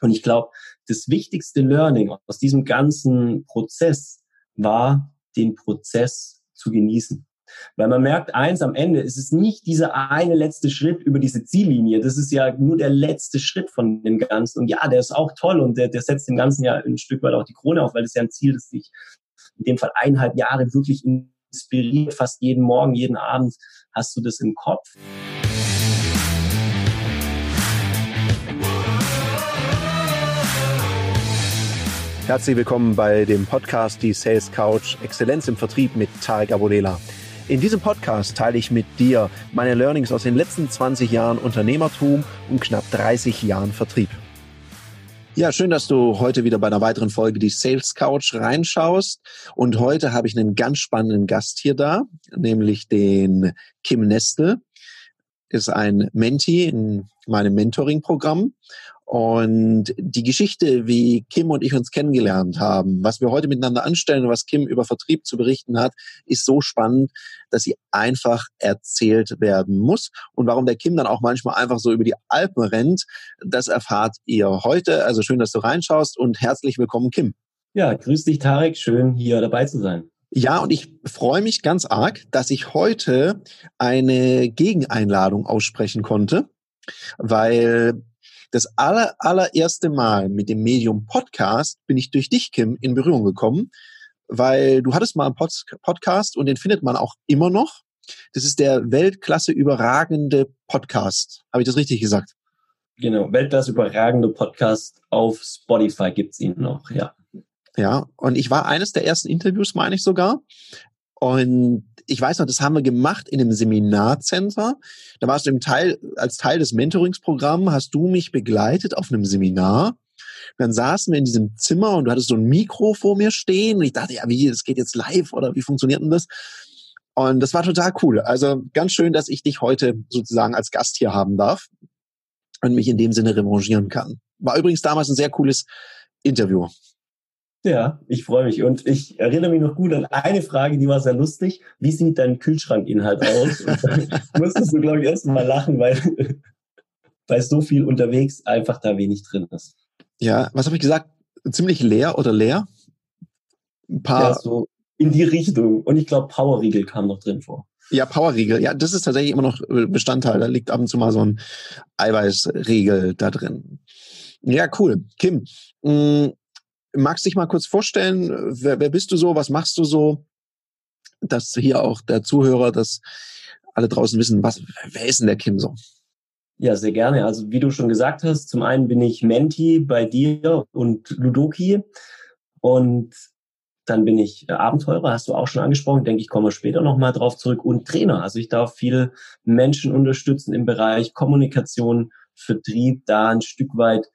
Und ich glaube, das wichtigste Learning aus diesem ganzen Prozess war, den Prozess zu genießen. Weil man merkt, eins am Ende, ist es nicht dieser eine letzte Schritt über diese Ziellinie. Das ist ja nur der letzte Schritt von dem Ganzen. Und ja, der ist auch toll und der, der setzt dem Ganzen ja ein Stück weit auch die Krone auf, weil das ja ein Ziel, das dich in dem Fall eineinhalb Jahre wirklich inspiriert. Fast jeden Morgen, jeden Abend hast du das im Kopf. Herzlich willkommen bei dem Podcast Die Sales Couch Exzellenz im Vertrieb mit Tarek Abodela. In diesem Podcast teile ich mit dir meine Learnings aus den letzten 20 Jahren Unternehmertum und knapp 30 Jahren Vertrieb. Ja, schön, dass du heute wieder bei einer weiteren Folge die Sales Couch reinschaust. Und heute habe ich einen ganz spannenden Gast hier da, nämlich den Kim Nestel. Ist ein Mentee in meinem Mentoring-Programm und die Geschichte, wie Kim und ich uns kennengelernt haben, was wir heute miteinander anstellen und was Kim über Vertrieb zu berichten hat, ist so spannend, dass sie einfach erzählt werden muss. Und warum der Kim dann auch manchmal einfach so über die Alpen rennt, das erfahrt ihr heute. Also schön, dass du reinschaust und herzlich willkommen, Kim. Ja, grüß dich, Tarek. Schön, hier dabei zu sein. Ja, und ich freue mich ganz arg, dass ich heute eine Gegeneinladung aussprechen konnte, weil das aller, allererste Mal mit dem Medium Podcast bin ich durch dich, Kim, in Berührung gekommen, weil du hattest mal einen Pod Podcast und den findet man auch immer noch. Das ist der Weltklasse überragende Podcast. Habe ich das richtig gesagt? Genau, Weltklasse überragende Podcast auf Spotify gibt's ihn noch, ja. Ja, und ich war eines der ersten Interviews, meine ich sogar. Und ich weiß noch, das haben wir gemacht in einem Seminarcenter. Da warst du im Teil, als Teil des Mentoringsprogramms, hast du mich begleitet auf einem Seminar. dann saßen wir in diesem Zimmer und du hattest so ein Mikro vor mir stehen. Und ich dachte, ja, wie, das geht jetzt live oder wie funktioniert denn das? Und das war total cool. Also ganz schön, dass ich dich heute sozusagen als Gast hier haben darf und mich in dem Sinne revanchieren kann. War übrigens damals ein sehr cooles Interview. Ja, ich freue mich. Und ich erinnere mich noch gut an eine Frage, die war sehr lustig. Wie sieht dein Kühlschrankinhalt aus? musstest du, glaube ich, erst mal lachen, weil, weil so viel unterwegs einfach da wenig drin ist. Ja, was habe ich gesagt? Ziemlich leer oder leer? Ein paar. Ja, so in die Richtung. Und ich glaube, Powerriegel kam noch drin vor. Ja, Powerriegel. Ja, das ist tatsächlich immer noch Bestandteil. Da liegt ab und zu mal so ein Eiweißriegel da drin. Ja, cool. Kim, mh, mm, magst dich mal kurz vorstellen, wer, wer bist du so, was machst du so, dass hier auch der Zuhörer, dass alle draußen wissen, was, wer ist denn der Kim so? Ja, sehr gerne. Also wie du schon gesagt hast, zum einen bin ich Menti bei dir und Ludoki und dann bin ich Abenteurer, hast du auch schon angesprochen, denke ich, kommen wir später nochmal drauf zurück und Trainer. Also ich darf viele Menschen unterstützen im Bereich Kommunikation, Vertrieb, da ein Stück weit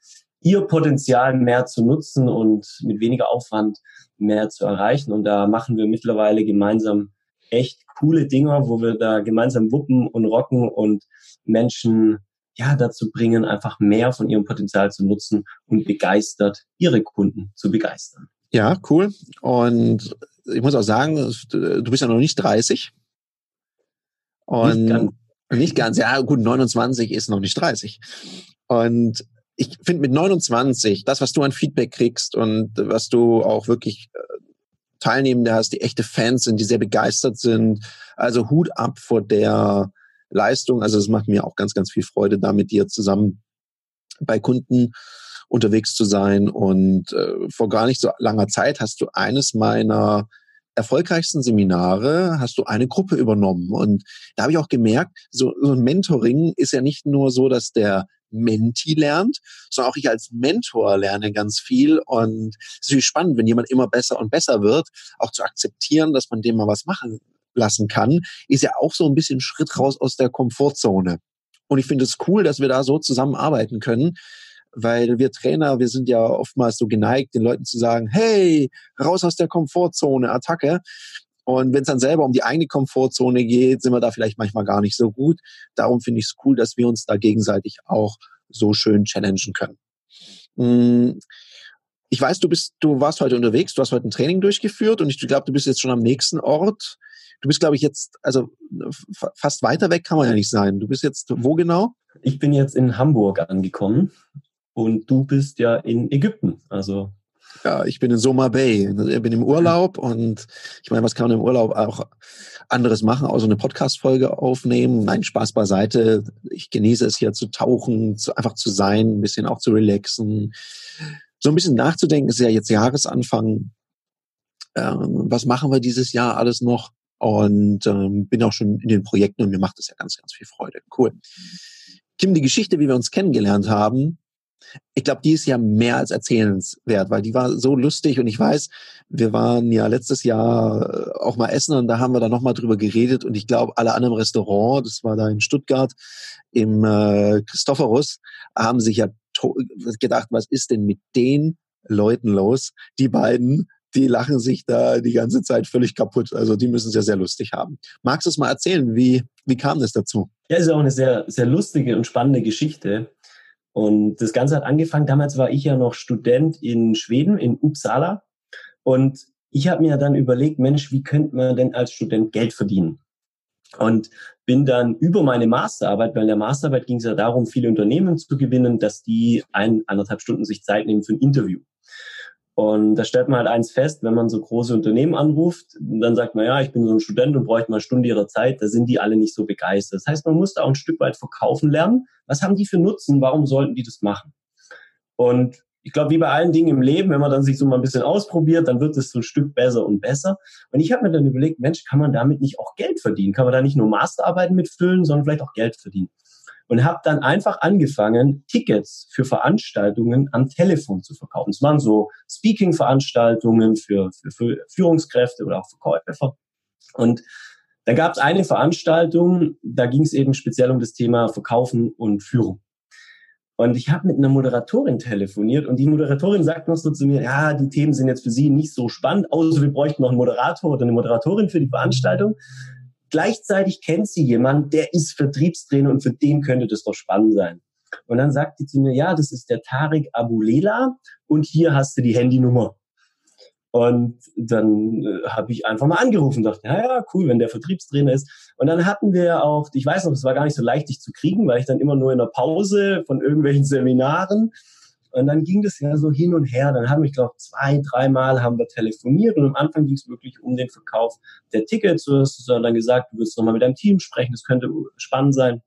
ihr Potenzial mehr zu nutzen und mit weniger Aufwand mehr zu erreichen. Und da machen wir mittlerweile gemeinsam echt coole Dinger, wo wir da gemeinsam wuppen und rocken und Menschen ja dazu bringen, einfach mehr von ihrem Potenzial zu nutzen und begeistert ihre Kunden zu begeistern. Ja, cool. Und ich muss auch sagen, du bist ja noch nicht 30. Und nicht ganz. Nicht ganz, ja, gut, 29 ist noch nicht 30. Und ich finde mit 29, das, was du an Feedback kriegst und was du auch wirklich äh, Teilnehmende hast, die echte Fans sind, die sehr begeistert sind. Also Hut ab vor der Leistung. Also es macht mir auch ganz, ganz viel Freude, da mit dir zusammen bei Kunden unterwegs zu sein. Und äh, vor gar nicht so langer Zeit hast du eines meiner erfolgreichsten Seminare hast du eine Gruppe übernommen. Und da habe ich auch gemerkt, so, so ein Mentoring ist ja nicht nur so, dass der Menti lernt, sondern auch ich als Mentor lerne ganz viel. Und es ist natürlich spannend, wenn jemand immer besser und besser wird, auch zu akzeptieren, dass man dem mal was machen lassen kann, ist ja auch so ein bisschen Schritt raus aus der Komfortzone. Und ich finde es cool, dass wir da so zusammenarbeiten können, weil wir Trainer, wir sind ja oftmals so geneigt, den Leuten zu sagen, hey, raus aus der Komfortzone, Attacke. Und wenn es dann selber um die eigene Komfortzone geht, sind wir da vielleicht manchmal gar nicht so gut. Darum finde ich es cool, dass wir uns da gegenseitig auch so schön challengen können. Hm, ich weiß, du bist, du warst heute unterwegs, du hast heute ein Training durchgeführt und ich glaube, du bist jetzt schon am nächsten Ort. Du bist, glaube ich, jetzt, also fast weiter weg kann man ja nicht sein. Du bist jetzt wo genau? Ich bin jetzt in Hamburg angekommen und du bist ja in Ägypten. Also ja, ich bin in Soma Bay. Ich bin im Urlaub und ich meine, was kann man im Urlaub auch anderes machen, außer eine Podcast-Folge aufnehmen? Nein, Spaß beiseite. Ich genieße es hier zu tauchen, zu, einfach zu sein, ein bisschen auch zu relaxen. So ein bisschen nachzudenken, ist ja jetzt Jahresanfang. Ähm, was machen wir dieses Jahr alles noch? Und ähm, bin auch schon in den Projekten und mir macht es ja ganz, ganz viel Freude. Cool. Kim, die Geschichte, wie wir uns kennengelernt haben, ich glaube, die ist ja mehr als erzählenswert, weil die war so lustig und ich weiß, wir waren ja letztes Jahr äh, auch mal essen und da haben wir da nochmal drüber geredet und ich glaube, alle anderen Restaurants, das war da in Stuttgart im äh, Christophorus, haben sich ja gedacht, was ist denn mit den Leuten los? Die beiden, die lachen sich da die ganze Zeit völlig kaputt. Also die müssen es ja sehr lustig haben. Magst du es mal erzählen? Wie, wie kam das dazu? Ja, ist ja auch eine sehr, sehr lustige und spannende Geschichte. Und das Ganze hat angefangen, damals war ich ja noch Student in Schweden, in Uppsala. Und ich habe mir dann überlegt, Mensch, wie könnte man denn als Student Geld verdienen? Und bin dann über meine Masterarbeit, weil in der Masterarbeit ging es ja darum, viele Unternehmen zu gewinnen, dass die ein, anderthalb Stunden sich Zeit nehmen für ein Interview. Und da stellt man halt eins fest, wenn man so große Unternehmen anruft, dann sagt man, ja, ich bin so ein Student und bräuchte mal eine Stunde ihrer Zeit, da sind die alle nicht so begeistert. Das heißt, man muss da auch ein Stück weit verkaufen lernen. Was haben die für Nutzen? Warum sollten die das machen? Und ich glaube, wie bei allen Dingen im Leben, wenn man dann sich so mal ein bisschen ausprobiert, dann wird es so ein Stück besser und besser. Und ich habe mir dann überlegt, Mensch, kann man damit nicht auch Geld verdienen? Kann man da nicht nur Masterarbeiten mitfüllen, sondern vielleicht auch Geld verdienen? Und habe dann einfach angefangen, Tickets für Veranstaltungen am Telefon zu verkaufen. Es waren so Speaking-Veranstaltungen für, für, für Führungskräfte oder auch Verkäufer. Und da gab es eine Veranstaltung, da ging es eben speziell um das Thema Verkaufen und Führung. Und ich habe mit einer Moderatorin telefoniert und die Moderatorin sagt noch so zu mir, ja, die Themen sind jetzt für Sie nicht so spannend, außer wir bräuchten noch einen Moderator oder eine Moderatorin für die Veranstaltung. Gleichzeitig kennt sie jemanden, der ist Vertriebstrainer und für den könnte das doch spannend sein. Und dann sagt sie zu mir, ja, das ist der Tarek Abulela und hier hast du die Handynummer. Und dann äh, habe ich einfach mal angerufen und dachte, ja, ja, cool, wenn der Vertriebstrainer ist. Und dann hatten wir auch, ich weiß noch, es war gar nicht so leicht, dich zu kriegen, weil ich dann immer nur in der Pause von irgendwelchen Seminaren und dann ging das ja so hin und her. Dann haben wir, ich glaube, zwei, dreimal haben wir telefoniert und am Anfang ging es wirklich um den Verkauf der Tickets. Du hast dann gesagt, du willst nochmal mit deinem Team sprechen, das könnte spannend sein.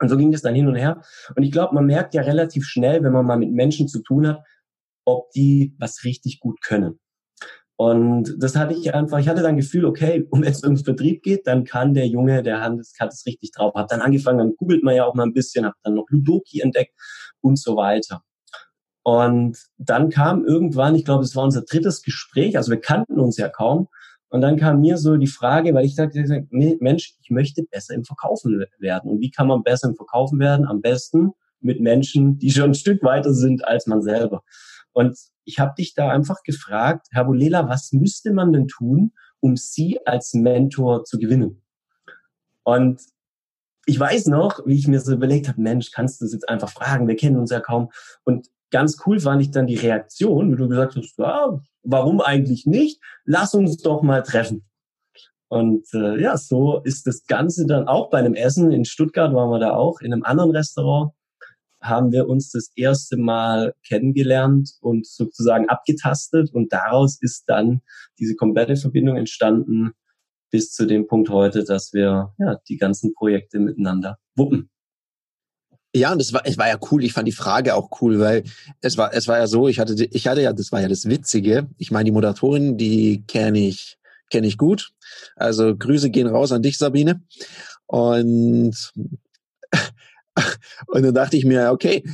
Und so ging das dann hin und her. Und ich glaube, man merkt ja relativ schnell, wenn man mal mit Menschen zu tun hat, ob die was richtig gut können. Und das hatte ich einfach, ich hatte dann Gefühl, okay, um es ums Vertrieb geht, dann kann der Junge, der hat es richtig drauf. Hab dann angefangen, dann googelt man ja auch mal ein bisschen, hab dann noch Ludoki entdeckt und so weiter. Und dann kam irgendwann, ich glaube, es war unser drittes Gespräch, also wir kannten uns ja kaum. Und dann kam mir so die Frage, weil ich dachte, Mensch, ich möchte besser im Verkaufen werden. Und wie kann man besser im Verkaufen werden? Am besten mit Menschen, die schon ein Stück weiter sind als man selber. Und ich habe dich da einfach gefragt, Herr Bolela, was müsste man denn tun, um Sie als Mentor zu gewinnen? Und ich weiß noch, wie ich mir so überlegt habe, Mensch, kannst du das jetzt einfach fragen? Wir kennen uns ja kaum. Und ganz cool fand ich dann die Reaktion, wie du gesagt hast, ja, warum eigentlich nicht? Lass uns doch mal treffen. Und äh, ja, so ist das Ganze dann auch bei einem Essen in Stuttgart waren wir da auch in einem anderen Restaurant haben wir uns das erste Mal kennengelernt und sozusagen abgetastet und daraus ist dann diese komplette Verbindung entstanden bis zu dem Punkt heute, dass wir ja die ganzen Projekte miteinander wuppen. Ja, und es war, es war ja cool. Ich fand die Frage auch cool, weil es war, es war ja so, ich hatte, ich hatte ja, das war ja das Witzige. Ich meine, die Moderatorin, die kenne ich, kenne ich gut. Also Grüße gehen raus an dich, Sabine. Und, und dann dachte ich mir, okay,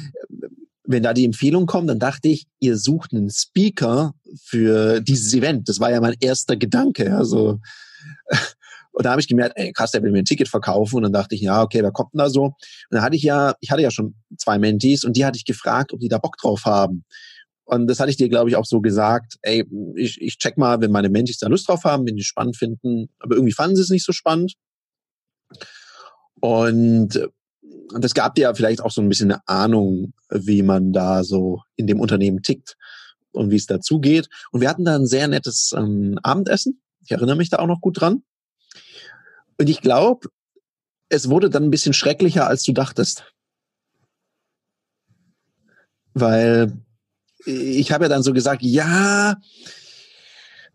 wenn da die Empfehlung kommt, dann dachte ich, ihr sucht einen Speaker für dieses Event. Das war ja mein erster Gedanke. Also, und da habe ich gemerkt, ey, krass, der will mir ein Ticket verkaufen. Und dann dachte ich, ja, okay, wer kommt denn da so? Und dann hatte ich ja, ich hatte ja schon zwei Mentees und die hatte ich gefragt, ob die da Bock drauf haben. Und das hatte ich dir, glaube ich, auch so gesagt, ey, ich, ich check mal, wenn meine Mentees da Lust drauf haben, wenn die spannend finden. Aber irgendwie fanden sie es nicht so spannend. Und das gab dir ja vielleicht auch so ein bisschen eine Ahnung, wie man da so in dem Unternehmen tickt und wie es dazu geht. Und wir hatten da ein sehr nettes ähm, Abendessen. Ich erinnere mich da auch noch gut dran. Und ich glaube, es wurde dann ein bisschen schrecklicher, als du dachtest. weil ich habe ja dann so gesagt, ja,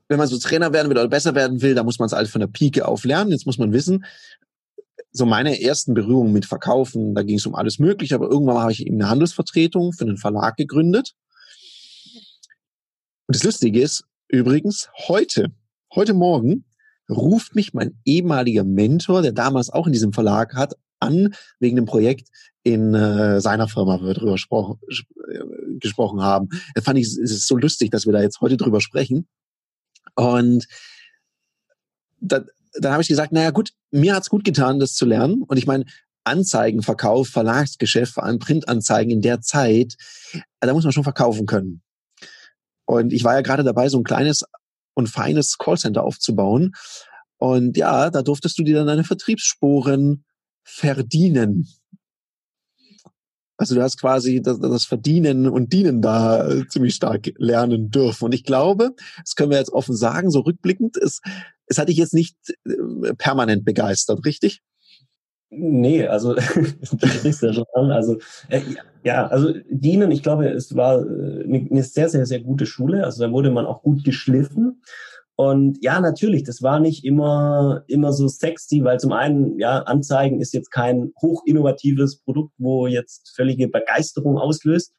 wenn man so Trainer werden will oder besser werden will, da muss man es alles von der Pike auf lernen. Jetzt muss man wissen, so meine ersten Berührungen mit Verkaufen, da ging es um alles Mögliche, aber irgendwann habe ich eben eine Handelsvertretung für einen Verlag gegründet. Und das Lustige ist, übrigens, heute, heute Morgen ruft mich mein ehemaliger Mentor, der damals auch in diesem Verlag hat, an wegen dem Projekt in äh, seiner Firma, wo wir drüber äh, gesprochen haben. Da fand ich, es ist so lustig, dass wir da jetzt heute drüber sprechen. Und da, dann habe ich gesagt, naja gut, mir hat's gut getan, das zu lernen. Und ich meine, Anzeigenverkauf, Verlagsgeschäft, vor allem Printanzeigen in der Zeit, da muss man schon verkaufen können. Und ich war ja gerade dabei, so ein kleines und feines Callcenter aufzubauen. Und ja, da durftest du dir dann deine Vertriebssporen verdienen. Also du hast quasi das, Verdienen und Dienen da äh, ziemlich stark lernen dürfen. Und ich glaube, das können wir jetzt offen sagen, so rückblickend, es, es hat dich jetzt nicht äh, permanent begeistert, richtig? Nee, also du sprichst ja schon an. Also äh, ja, also Dienen, ich glaube, es war äh, eine sehr, sehr, sehr gute Schule. Also da wurde man auch gut geschliffen. Und ja, natürlich, das war nicht immer, immer so sexy, weil zum einen, ja, Anzeigen ist jetzt kein hochinnovatives Produkt, wo jetzt völlige Begeisterung auslöst.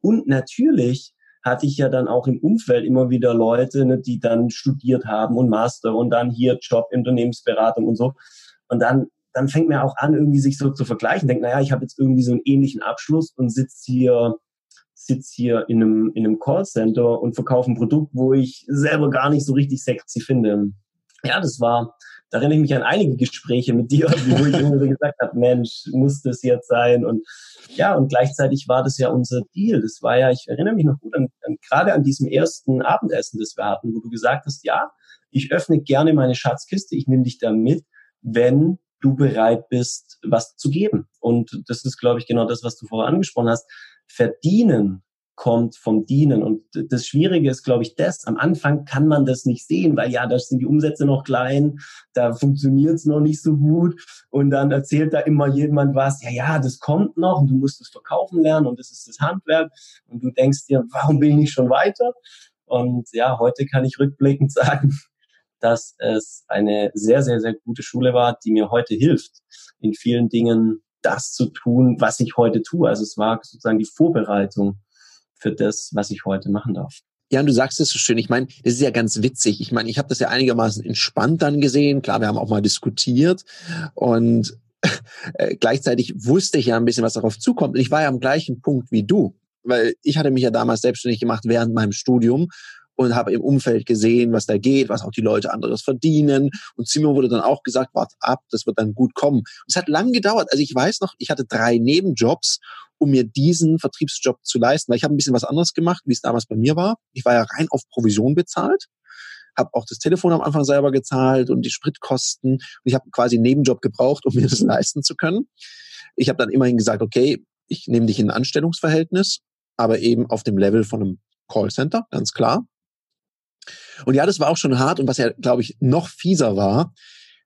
Und natürlich hatte ich ja dann auch im Umfeld immer wieder Leute, ne, die dann studiert haben und Master und dann hier Job, Unternehmensberatung und so. Und dann, dann fängt man auch an, irgendwie sich so zu vergleichen. Denkt, naja, ich habe jetzt irgendwie so einen ähnlichen Abschluss und sitze hier sitze hier in einem, in einem Callcenter und verkaufe ein Produkt, wo ich selber gar nicht so richtig sexy finde. Ja, das war, da erinnere ich mich an einige Gespräche mit dir, wo ich immer gesagt habe, Mensch, muss das jetzt sein? Und ja, und gleichzeitig war das ja unser Deal. Das war ja, ich erinnere mich noch gut an, an gerade an diesem ersten Abendessen, das wir hatten, wo du gesagt hast, ja, ich öffne gerne meine Schatzkiste, ich nehme dich da mit, wenn du bereit bist, was zu geben. Und das ist, glaube ich, genau das, was du vorher angesprochen hast. Verdienen kommt vom Dienen. Und das Schwierige ist, glaube ich, das. Am Anfang kann man das nicht sehen, weil ja, da sind die Umsätze noch klein, da funktioniert es noch nicht so gut. Und dann erzählt da immer jemand was, ja, ja, das kommt noch und du musst es verkaufen lernen und das ist das Handwerk. Und du denkst dir, warum bin ich schon weiter? Und ja, heute kann ich rückblickend sagen, dass es eine sehr, sehr, sehr gute Schule war, die mir heute hilft, in vielen Dingen das zu tun, was ich heute tue. Also es war sozusagen die Vorbereitung für das, was ich heute machen darf. Ja, und du sagst es so schön. Ich meine, das ist ja ganz witzig. Ich meine, ich habe das ja einigermaßen entspannt dann gesehen. Klar, wir haben auch mal diskutiert und äh, gleichzeitig wusste ich ja ein bisschen, was darauf zukommt. Und ich war ja am gleichen Punkt wie du, weil ich hatte mich ja damals selbstständig gemacht während meinem Studium und habe im Umfeld gesehen, was da geht, was auch die Leute anderes verdienen. Und Simon wurde dann auch gesagt, wart ab, das wird dann gut kommen. Und es hat lang gedauert. Also ich weiß noch, ich hatte drei Nebenjobs, um mir diesen Vertriebsjob zu leisten. Weil ich habe ein bisschen was anderes gemacht, wie es damals bei mir war. Ich war ja rein auf Provision bezahlt habe auch das Telefon am Anfang selber gezahlt und die Spritkosten. Und ich habe quasi einen Nebenjob gebraucht, um mir das leisten zu können. Ich habe dann immerhin gesagt, okay, ich nehme dich in ein Anstellungsverhältnis, aber eben auf dem Level von einem Callcenter, ganz klar. Und ja, das war auch schon hart und was ja, glaube ich, noch fieser war,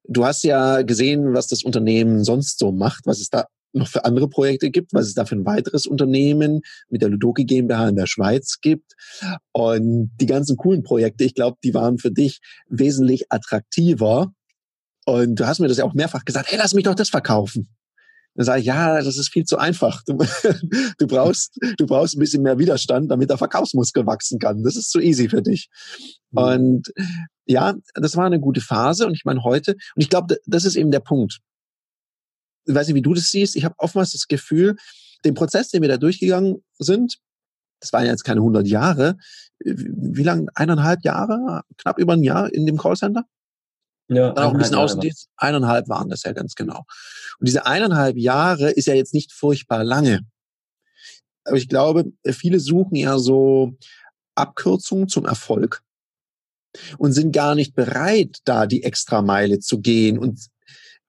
du hast ja gesehen, was das Unternehmen sonst so macht, was es da noch für andere Projekte gibt, was es da für ein weiteres Unternehmen mit der Ludoki GmbH in der Schweiz gibt. Und die ganzen coolen Projekte, ich glaube, die waren für dich wesentlich attraktiver. Und du hast mir das ja auch mehrfach gesagt, hey, lass mich doch das verkaufen. Dann sage ich, ja, das ist viel zu einfach. Du, du, brauchst, du brauchst ein bisschen mehr Widerstand, damit der Verkaufsmuskel wachsen kann. Das ist zu easy für dich. Mhm. Und ja, das war eine gute Phase. Und ich meine heute, und ich glaube, das ist eben der Punkt. Ich weiß nicht, wie du das siehst. Ich habe oftmals das Gefühl, den Prozess, den wir da durchgegangen sind, das waren jetzt keine 100 Jahre. Wie lange? Eineinhalb Jahre? Knapp über ein Jahr in dem Callcenter? Ja, dann auch ein bisschen Außendienst. Eineinhalb waren das ja ganz genau. Und diese eineinhalb Jahre ist ja jetzt nicht furchtbar lange. Aber ich glaube, viele suchen ja so Abkürzungen zum Erfolg und sind gar nicht bereit, da die Extrameile zu gehen und,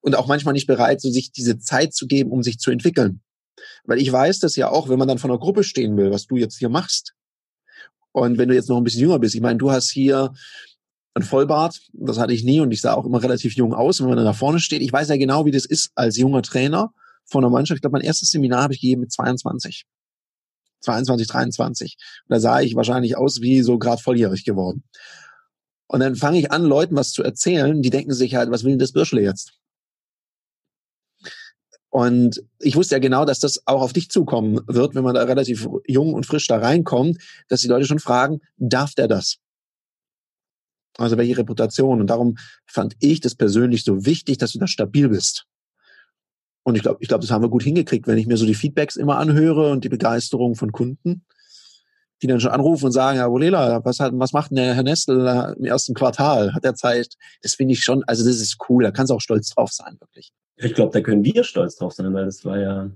und auch manchmal nicht bereit, so sich diese Zeit zu geben, um sich zu entwickeln. Weil ich weiß das ja auch, wenn man dann von einer Gruppe stehen will, was du jetzt hier machst. Und wenn du jetzt noch ein bisschen jünger bist, ich meine, du hast hier ein Vollbart, das hatte ich nie und ich sah auch immer relativ jung aus, wenn man da vorne steht. Ich weiß ja genau, wie das ist als junger Trainer von einer Mannschaft. Ich glaube, mein erstes Seminar habe ich gegeben mit 22. 22, 23. Und da sah ich wahrscheinlich aus wie so gerade volljährig geworden. Und dann fange ich an, Leuten was zu erzählen, die denken sich halt, was will denn das Birschle jetzt? Und ich wusste ja genau, dass das auch auf dich zukommen wird, wenn man da relativ jung und frisch da reinkommt, dass die Leute schon fragen, darf der das? Also welche Reputation? Und darum fand ich das persönlich so wichtig, dass du da stabil bist. Und ich glaube, ich glaube, das haben wir gut hingekriegt, wenn ich mir so die Feedbacks immer anhöre und die Begeisterung von Kunden, die dann schon anrufen und sagen, ja, Wolela, was hat, was macht denn der Herr Nestel im ersten Quartal? Hat er Zeit? Das finde ich schon, also das ist cool, da kannst du auch stolz drauf sein, wirklich. Ich glaube, da können wir stolz drauf sein, weil das war ja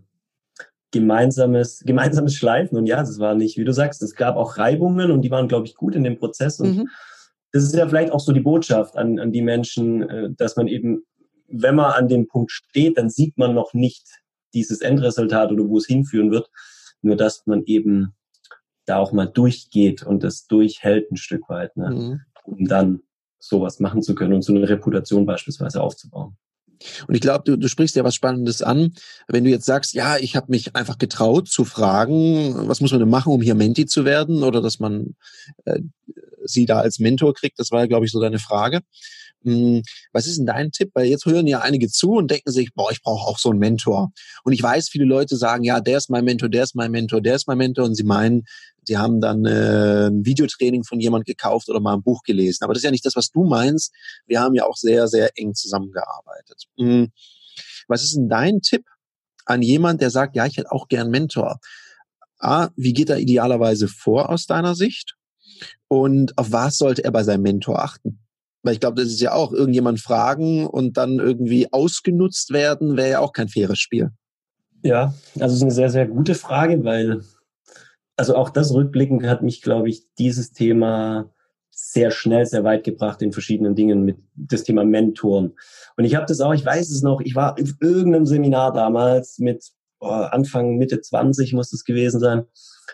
gemeinsames, gemeinsames Schleifen. Und ja, das war nicht, wie du sagst, es gab auch Reibungen und die waren, glaube ich, gut in dem Prozess. Und mhm. Das ist ja vielleicht auch so die Botschaft an, an die Menschen, äh, dass man eben wenn man an dem Punkt steht, dann sieht man noch nicht dieses Endresultat oder wo es hinführen wird. Nur dass man eben da auch mal durchgeht und das durchhält ein Stück weit, ne? Mhm. um dann sowas machen zu können und so eine Reputation beispielsweise aufzubauen. Und ich glaube, du, du sprichst ja was Spannendes an. Wenn du jetzt sagst, ja, ich habe mich einfach getraut zu fragen, was muss man denn machen, um hier Menti zu werden oder dass man äh, sie da als Mentor kriegt, das war glaube ich, so deine Frage. Hm, was ist denn dein Tipp? Weil jetzt hören ja einige zu und denken sich, boah, ich brauche auch so einen Mentor. Und ich weiß, viele Leute sagen, ja, der ist mein Mentor, der ist mein Mentor, der ist mein Mentor. Und sie meinen, die haben dann äh, ein Videotraining von jemand gekauft oder mal ein Buch gelesen. Aber das ist ja nicht das, was du meinst. Wir haben ja auch sehr, sehr eng zusammengearbeitet. Hm, was ist denn dein Tipp an jemand, der sagt, ja, ich hätte auch gern Mentor? A, wie geht er idealerweise vor aus deiner Sicht? Und auf was sollte er bei seinem Mentor achten? Weil ich glaube, das ist ja auch irgendjemand fragen und dann irgendwie ausgenutzt werden, wäre ja auch kein faires Spiel. Ja, also es ist eine sehr, sehr gute Frage, weil, also auch das rückblickend hat mich, glaube ich, dieses Thema sehr schnell, sehr weit gebracht in verschiedenen Dingen mit das Thema Mentoren. Und ich habe das auch, ich weiß es noch, ich war in irgendeinem Seminar damals mit oh, Anfang, Mitte 20 muss das gewesen sein.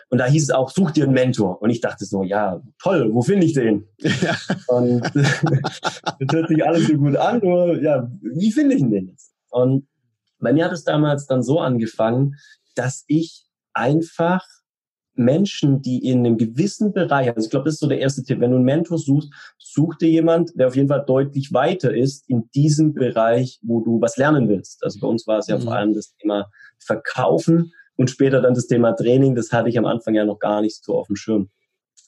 Und da hieß es auch, such dir einen Mentor. Und ich dachte so, ja, toll, wo finde ich den? Ja. Und das hört sich alles so gut an, nur ja, wie finde ich den jetzt? Und bei mir hat es damals dann so angefangen, dass ich einfach Menschen, die in einem gewissen Bereich, also ich glaube, das ist so der erste Tipp, wenn du einen Mentor suchst, such dir jemand, der auf jeden Fall deutlich weiter ist in diesem Bereich, wo du was lernen willst. Also bei uns war es ja mhm. vor allem das Thema Verkaufen und später dann das Thema Training, das hatte ich am Anfang ja noch gar nicht so auf dem Schirm.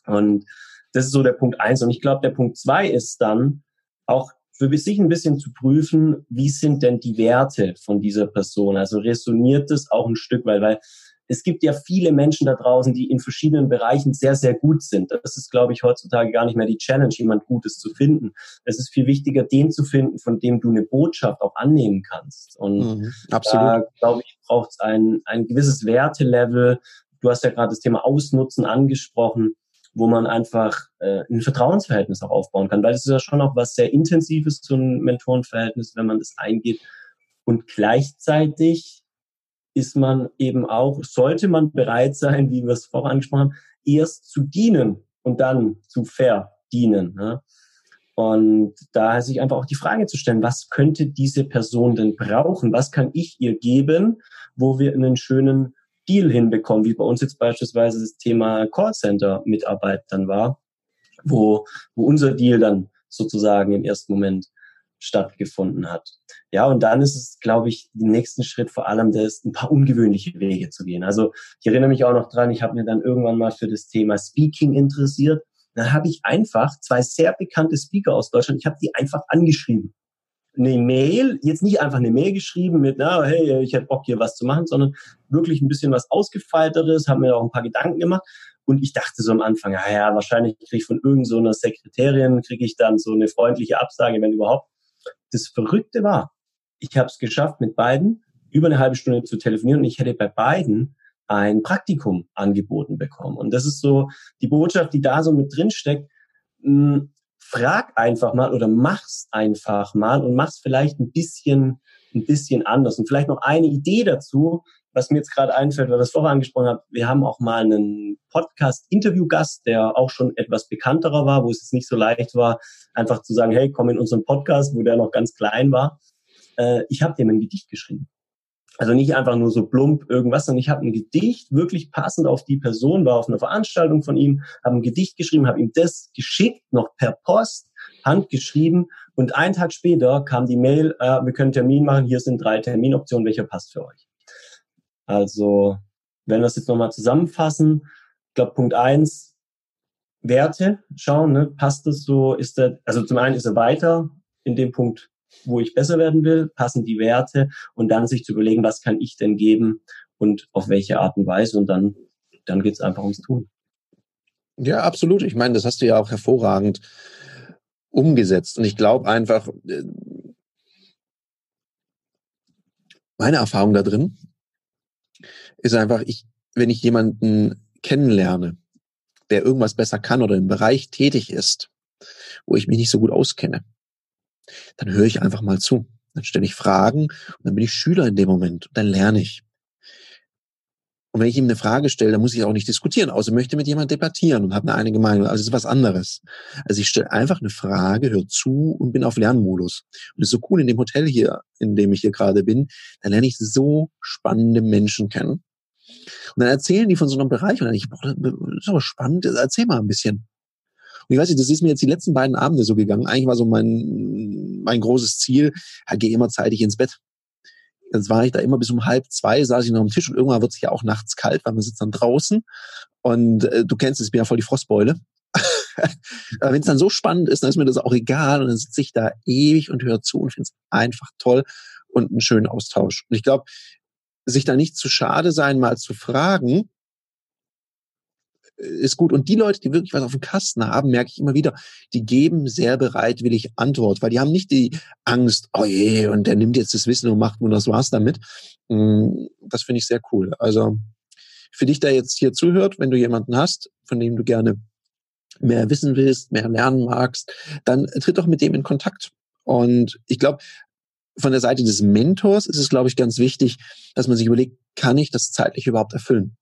Und das ist so der Punkt eins. Und ich glaube, der Punkt zwei ist dann auch für sich ein bisschen zu prüfen, wie sind denn die Werte von dieser Person? Also resoniert das auch ein Stück, weil, weil es gibt ja viele Menschen da draußen, die in verschiedenen Bereichen sehr, sehr gut sind. Das ist, glaube ich, heutzutage gar nicht mehr die Challenge, jemand Gutes zu finden. Es ist viel wichtiger, den zu finden, von dem du eine Botschaft auch annehmen kannst. Und mhm, absolut. da, glaube ich, braucht es ein, ein gewisses Wertelevel. Du hast ja gerade das Thema Ausnutzen angesprochen wo man einfach äh, ein Vertrauensverhältnis auch aufbauen kann, weil es ist ja schon auch was sehr Intensives, so ein Mentorenverhältnis, wenn man das eingeht. Und gleichzeitig ist man eben auch, sollte man bereit sein, wie wir es vorher angesprochen haben, erst zu dienen und dann zu verdienen. Ne? Und da sich einfach auch die Frage zu stellen, was könnte diese Person denn brauchen? Was kann ich ihr geben, wo wir einen schönen Deal hinbekommen, wie bei uns jetzt beispielsweise das Thema Callcenter-Mitarbeit dann war, wo, wo unser Deal dann sozusagen im ersten Moment stattgefunden hat. Ja, und dann ist es, glaube ich, den nächsten Schritt vor allem, das ein paar ungewöhnliche Wege zu gehen. Also ich erinnere mich auch noch dran, ich habe mir dann irgendwann mal für das Thema Speaking interessiert. Dann habe ich einfach zwei sehr bekannte Speaker aus Deutschland, ich habe die einfach angeschrieben. Eine Mail, jetzt nicht einfach eine Mail geschrieben mit, na, hey, ich hätte Bock hier was zu machen, sondern wirklich ein bisschen was ausgefeilteres, habe mir auch ein paar Gedanken gemacht und ich dachte so am Anfang, ja, ja wahrscheinlich kriege ich von irgendeiner so Sekretärin, kriege ich dann so eine freundliche Absage, wenn überhaupt. Das Verrückte war, ich habe es geschafft, mit beiden über eine halbe Stunde zu telefonieren und ich hätte bei beiden ein Praktikum angeboten bekommen. Und das ist so die Botschaft, die da so mit drin steckt. Hm, frag einfach mal oder mach's einfach mal und mach's vielleicht ein bisschen, ein bisschen anders. Und vielleicht noch eine Idee dazu, was mir jetzt gerade einfällt, weil das vorher angesprochen haben. Wir haben auch mal einen Podcast-Interview-Gast, der auch schon etwas bekannterer war, wo es jetzt nicht so leicht war, einfach zu sagen, hey, komm in unseren Podcast, wo der noch ganz klein war. Äh, ich habe dem ein Gedicht geschrieben. Also nicht einfach nur so plump irgendwas, sondern ich habe ein Gedicht wirklich passend auf die Person, war auf einer Veranstaltung von ihm, habe ein Gedicht geschrieben, habe ihm das geschickt, noch per Post, handgeschrieben und einen Tag später kam die Mail, äh, wir können Termin machen, hier sind drei Terminoptionen, welcher passt für euch. Also, wenn wir es jetzt nochmal zusammenfassen, ich glaube, Punkt eins, Werte schauen, ne? passt das so, ist er, also zum einen ist er weiter in dem Punkt, wo ich besser werden will, passen die Werte und dann sich zu überlegen, was kann ich denn geben und auf welche Art und Weise und dann, dann geht's einfach ums Tun. Ja, absolut. Ich meine, das hast du ja auch hervorragend umgesetzt. Und ich glaube einfach, äh, meine Erfahrung da drin ist einfach, ich, wenn ich jemanden kennenlerne, der irgendwas besser kann oder im Bereich tätig ist, wo ich mich nicht so gut auskenne, dann höre ich einfach mal zu. Dann stelle ich Fragen und dann bin ich Schüler in dem Moment und dann lerne ich. Und wenn ich ihm eine Frage stelle, dann muss ich auch nicht diskutieren, außer möchte mit jemand debattieren und habe eine einige Meinung. Also es ist was anderes. Also ich stelle einfach eine Frage, höre zu und bin auf Lernmodus. Und es ist so cool in dem Hotel hier, in dem ich hier gerade bin, da lerne ich so spannende Menschen kennen. Und dann erzählen die von so einem Bereich und dann denke ich, boah, das ist aber spannend, erzähl mal ein bisschen. Und ich weiß nicht, das ist mir jetzt die letzten beiden Abende so gegangen. Eigentlich war so mein, mein großes Ziel, ja, geh immer zeitig ins Bett. Jetzt war ich da immer bis um halb zwei, saß ich noch am Tisch und irgendwann wird es ja auch nachts kalt, weil man sitzt dann draußen. Und äh, du kennst es, ich bin ja voll die Frostbeule. Aber wenn es dann so spannend ist, dann ist mir das auch egal und dann sitze ich da ewig und höre zu und finde es einfach toll und einen schönen Austausch. Und ich glaube, sich da nicht zu schade sein, mal zu fragen, ist gut. Und die Leute, die wirklich was auf dem Kasten haben, merke ich immer wieder, die geben sehr bereitwillig Antwort, weil die haben nicht die Angst, oh je, und der nimmt jetzt das Wissen und macht nur das war's damit. Mm, das finde ich sehr cool. Also für dich, der jetzt hier zuhört, wenn du jemanden hast, von dem du gerne mehr wissen willst, mehr lernen magst, dann tritt doch mit dem in Kontakt. Und ich glaube, von der Seite des Mentors ist es, glaube ich, ganz wichtig, dass man sich überlegt, kann ich das zeitlich überhaupt erfüllen?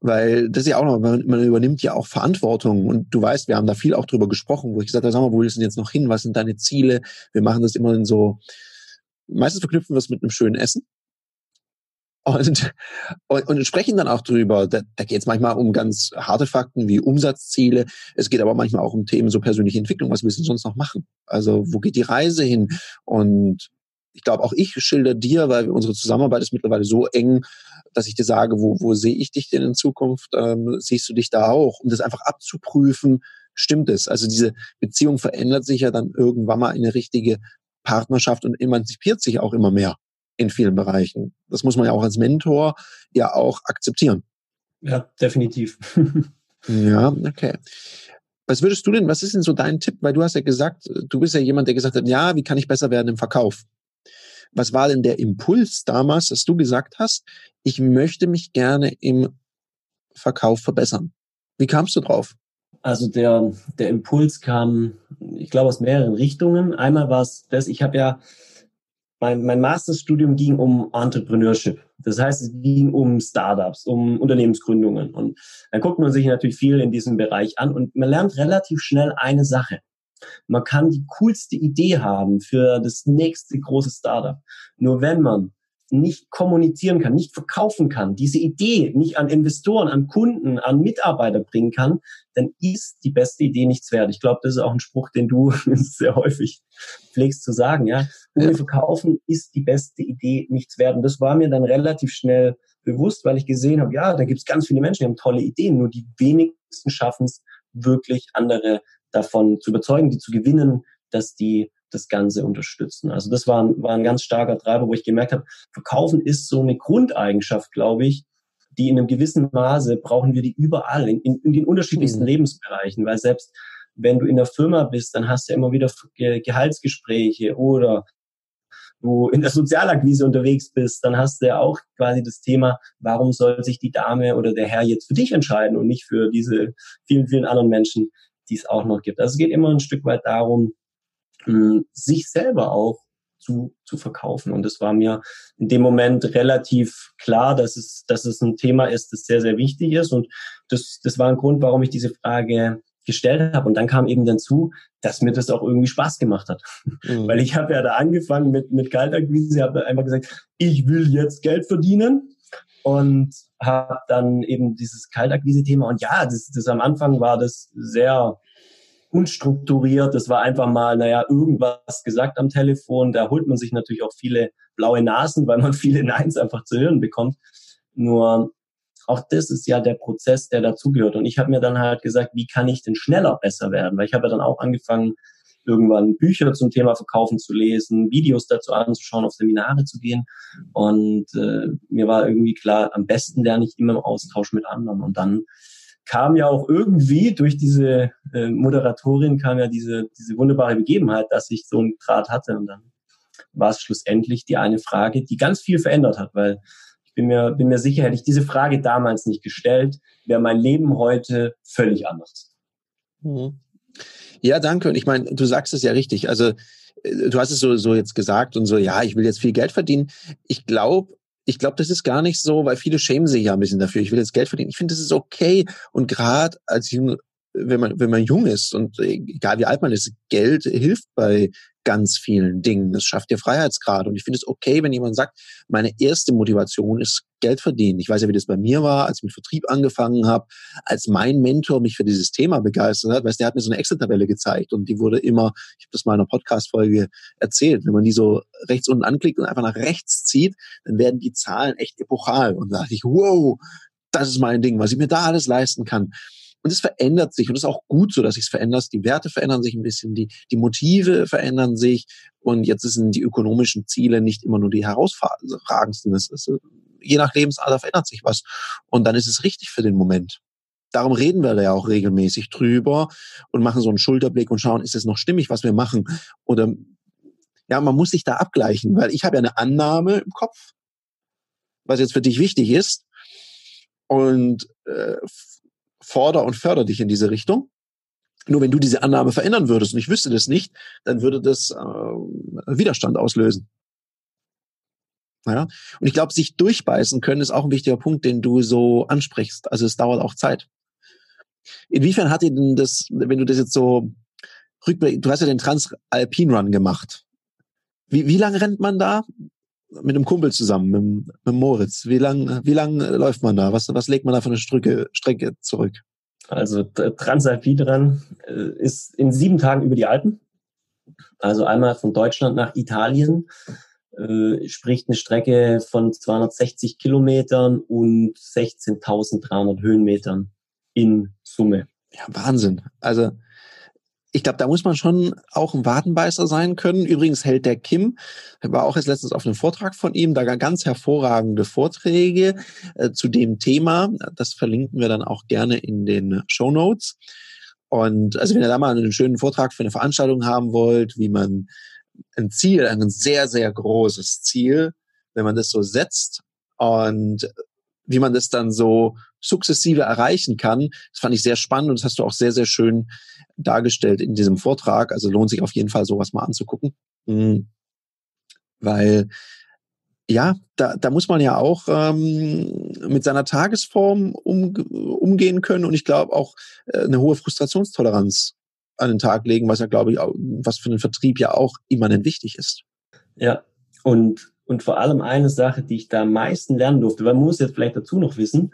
Weil das ist ja auch noch, man, man übernimmt ja auch Verantwortung. Und du weißt, wir haben da viel auch drüber gesprochen, wo ich gesagt habe, sag mal, wo willst du denn jetzt noch hin? Was sind deine Ziele? Wir machen das immer in so, meistens verknüpfen wir es mit einem schönen Essen. Und, und, und sprechen dann auch drüber. Da, da geht es manchmal um ganz harte Fakten wie Umsatzziele. Es geht aber manchmal auch um Themen so persönliche Entwicklung. Was willst du sonst noch machen? Also wo geht die Reise hin? Und ich glaube, auch ich schilder dir, weil unsere Zusammenarbeit ist mittlerweile so eng, dass ich dir sage, wo, wo sehe ich dich denn in Zukunft? Ähm, siehst du dich da auch? Um das einfach abzuprüfen, stimmt es? Also diese Beziehung verändert sich ja dann irgendwann mal in eine richtige Partnerschaft und emanzipiert sich auch immer mehr in vielen Bereichen. Das muss man ja auch als Mentor ja auch akzeptieren. Ja, definitiv. ja, okay. Was würdest du denn, was ist denn so dein Tipp? Weil du hast ja gesagt, du bist ja jemand, der gesagt hat, ja, wie kann ich besser werden im Verkauf? Was war denn der Impuls damals, dass du gesagt hast, ich möchte mich gerne im Verkauf verbessern? Wie kamst du drauf? Also der, der Impuls kam, ich glaube, aus mehreren Richtungen. Einmal war es das, ich habe ja, mein, mein Masterstudium ging um Entrepreneurship. Das heißt, es ging um Startups, um Unternehmensgründungen. Und dann guckt man sich natürlich viel in diesem Bereich an und man lernt relativ schnell eine Sache. Man kann die coolste Idee haben für das nächste große Startup. Nur wenn man nicht kommunizieren kann, nicht verkaufen kann, diese Idee nicht an Investoren, an Kunden, an Mitarbeiter bringen kann, dann ist die beste Idee nichts wert. Ich glaube, das ist auch ein Spruch, den du sehr häufig pflegst zu sagen. Ja, ohne Verkaufen ist die beste Idee nichts wert. Und das war mir dann relativ schnell bewusst, weil ich gesehen habe, ja, da gibt es ganz viele Menschen, die haben tolle Ideen, nur die wenigsten schaffen es wirklich andere davon zu überzeugen, die zu gewinnen, dass die das Ganze unterstützen. Also das war, war ein ganz starker Treiber, wo ich gemerkt habe, Verkaufen ist so eine Grundeigenschaft, glaube ich, die in einem gewissen Maße brauchen wir die überall, in, in, in den unterschiedlichsten mhm. Lebensbereichen, weil selbst wenn du in der Firma bist, dann hast du ja immer wieder Gehaltsgespräche oder du in der Sozialakquise unterwegs bist, dann hast du ja auch quasi das Thema, warum soll sich die Dame oder der Herr jetzt für dich entscheiden und nicht für diese vielen, vielen anderen Menschen, die es auch noch gibt. Also es geht immer ein Stück weit darum, sich selber auch zu, zu verkaufen. Und es war mir in dem Moment relativ klar, dass es, dass es ein Thema ist, das sehr, sehr wichtig ist. Und das, das war ein Grund, warum ich diese Frage gestellt habe. Und dann kam eben dazu, dass mir das auch irgendwie Spaß gemacht hat. Mhm. Weil ich habe ja da angefangen mit, mit Kaltakquise, habe einfach gesagt, ich will jetzt Geld verdienen und habe dann eben dieses Kaltakquise-Thema. Und ja, das, das am Anfang war das sehr unstrukturiert. Das war einfach mal, naja, irgendwas gesagt am Telefon. Da holt man sich natürlich auch viele blaue Nasen, weil man viele Neins einfach zu hören bekommt. Nur auch das ist ja der Prozess, der dazugehört. Und ich habe mir dann halt gesagt, wie kann ich denn schneller besser werden? Weil ich habe ja dann auch angefangen, irgendwann Bücher zum Thema Verkaufen zu lesen, Videos dazu anzuschauen, auf Seminare zu gehen. Und äh, mir war irgendwie klar, am besten lerne ich immer im Austausch mit anderen. Und dann kam ja auch irgendwie durch diese äh, Moderatorin kam ja diese, diese wunderbare Begebenheit, dass ich so einen Draht hatte. Und dann war es schlussendlich die eine Frage, die ganz viel verändert hat, weil ich bin mir, bin mir sicher, hätte ich diese Frage damals nicht gestellt, wäre mein Leben heute völlig anders. Mhm. Ja, danke. Und ich meine, du sagst es ja richtig. Also äh, du hast es so, so jetzt gesagt und so, ja, ich will jetzt viel Geld verdienen. Ich glaube, ich glaube, das ist gar nicht so, weil viele schämen sich ja ein bisschen dafür. Ich will jetzt Geld verdienen. Ich finde, das ist okay. Und gerade als junge, wenn man, wenn man jung ist und egal wie alt man ist, Geld hilft bei ganz vielen Dingen. Es schafft dir Freiheitsgrad. Und ich finde es okay, wenn jemand sagt, meine erste Motivation ist Geld verdienen. Ich weiß ja, wie das bei mir war, als ich mit Vertrieb angefangen habe, als mein Mentor mich für dieses Thema begeistert hat. Weißt, der hat mir so eine Excel-Tabelle gezeigt und die wurde immer, ich habe das mal in einer Podcast-Folge erzählt, wenn man die so rechts unten anklickt und einfach nach rechts zieht, dann werden die Zahlen echt epochal. Und da dachte ich, wow, das ist mein Ding, was ich mir da alles leisten kann. Und es verändert sich und es ist auch gut so, dass sich es verändert. Die Werte verändern sich ein bisschen, die, die Motive verändern sich und jetzt sind die ökonomischen Ziele nicht immer nur die herausragendsten. Es ist, je nach Lebensalter verändert sich was und dann ist es richtig für den Moment. Darum reden wir da ja auch regelmäßig drüber und machen so einen Schulterblick und schauen, ist es noch stimmig, was wir machen? Oder ja, man muss sich da abgleichen, weil ich habe ja eine Annahme im Kopf, was jetzt für dich wichtig ist. Und äh, forder und förder dich in diese Richtung. Nur wenn du diese Annahme verändern würdest und ich wüsste das nicht, dann würde das äh, Widerstand auslösen. Ja? Und ich glaube, sich durchbeißen können ist auch ein wichtiger Punkt, den du so ansprichst. Also es dauert auch Zeit. Inwiefern hat dir denn das, wenn du das jetzt so rückblickst, du hast ja den Transalpin Run gemacht. Wie, wie lange rennt man da? Mit einem Kumpel zusammen, mit, mit Moritz. Wie lang, wie lang läuft man da? Was, was legt man da für eine Strecke, Strecke zurück? Also Transalpin Run äh, ist in sieben Tagen über die Alpen. Also einmal von Deutschland nach Italien äh, spricht eine Strecke von 260 Kilometern und 16.300 Höhenmetern in Summe. Ja, Wahnsinn. Also ich glaube, da muss man schon auch ein Wadenbeißer sein können. Übrigens hält der Kim, war auch jetzt letztens auf einem Vortrag von ihm, da ganz hervorragende Vorträge äh, zu dem Thema. Das verlinken wir dann auch gerne in den Show Notes. Und also wenn ihr da mal einen schönen Vortrag für eine Veranstaltung haben wollt, wie man ein Ziel, ein sehr, sehr großes Ziel, wenn man das so setzt und wie man das dann so sukzessive erreichen kann. Das fand ich sehr spannend und das hast du auch sehr, sehr schön dargestellt in diesem Vortrag. Also lohnt sich auf jeden Fall sowas mal anzugucken. Mhm. Weil ja, da, da muss man ja auch ähm, mit seiner Tagesform um, umgehen können und ich glaube auch äh, eine hohe Frustrationstoleranz an den Tag legen, was ja, glaube ich, auch, was für den Vertrieb ja auch immanent wichtig ist. Ja, und, und vor allem eine Sache, die ich da am meisten lernen durfte, weil man muss jetzt vielleicht dazu noch wissen,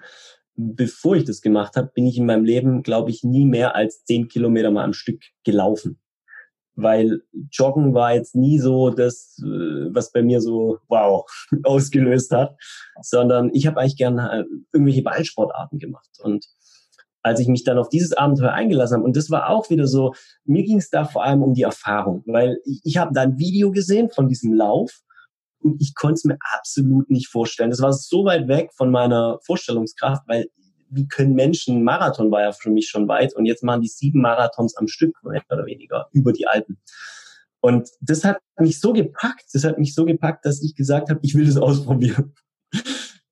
bevor ich das gemacht habe, bin ich in meinem Leben, glaube ich, nie mehr als zehn Kilometer mal am Stück gelaufen. Weil Joggen war jetzt nie so das, äh, was bei mir so wow ausgelöst hat, sondern ich habe eigentlich gerne äh, irgendwelche Ballsportarten gemacht. Und als ich mich dann auf dieses Abenteuer eingelassen habe. Und das war auch wieder so, mir ging es da vor allem um die Erfahrung, weil ich, ich habe da ein Video gesehen von diesem Lauf und ich konnte es mir absolut nicht vorstellen. Das war so weit weg von meiner Vorstellungskraft, weil wie können Menschen, Marathon war ja für mich schon weit und jetzt machen die sieben Marathons am Stück, mehr oder weniger, über die Alpen. Und das hat mich so gepackt, das hat mich so gepackt, dass ich gesagt habe, ich will das ausprobieren.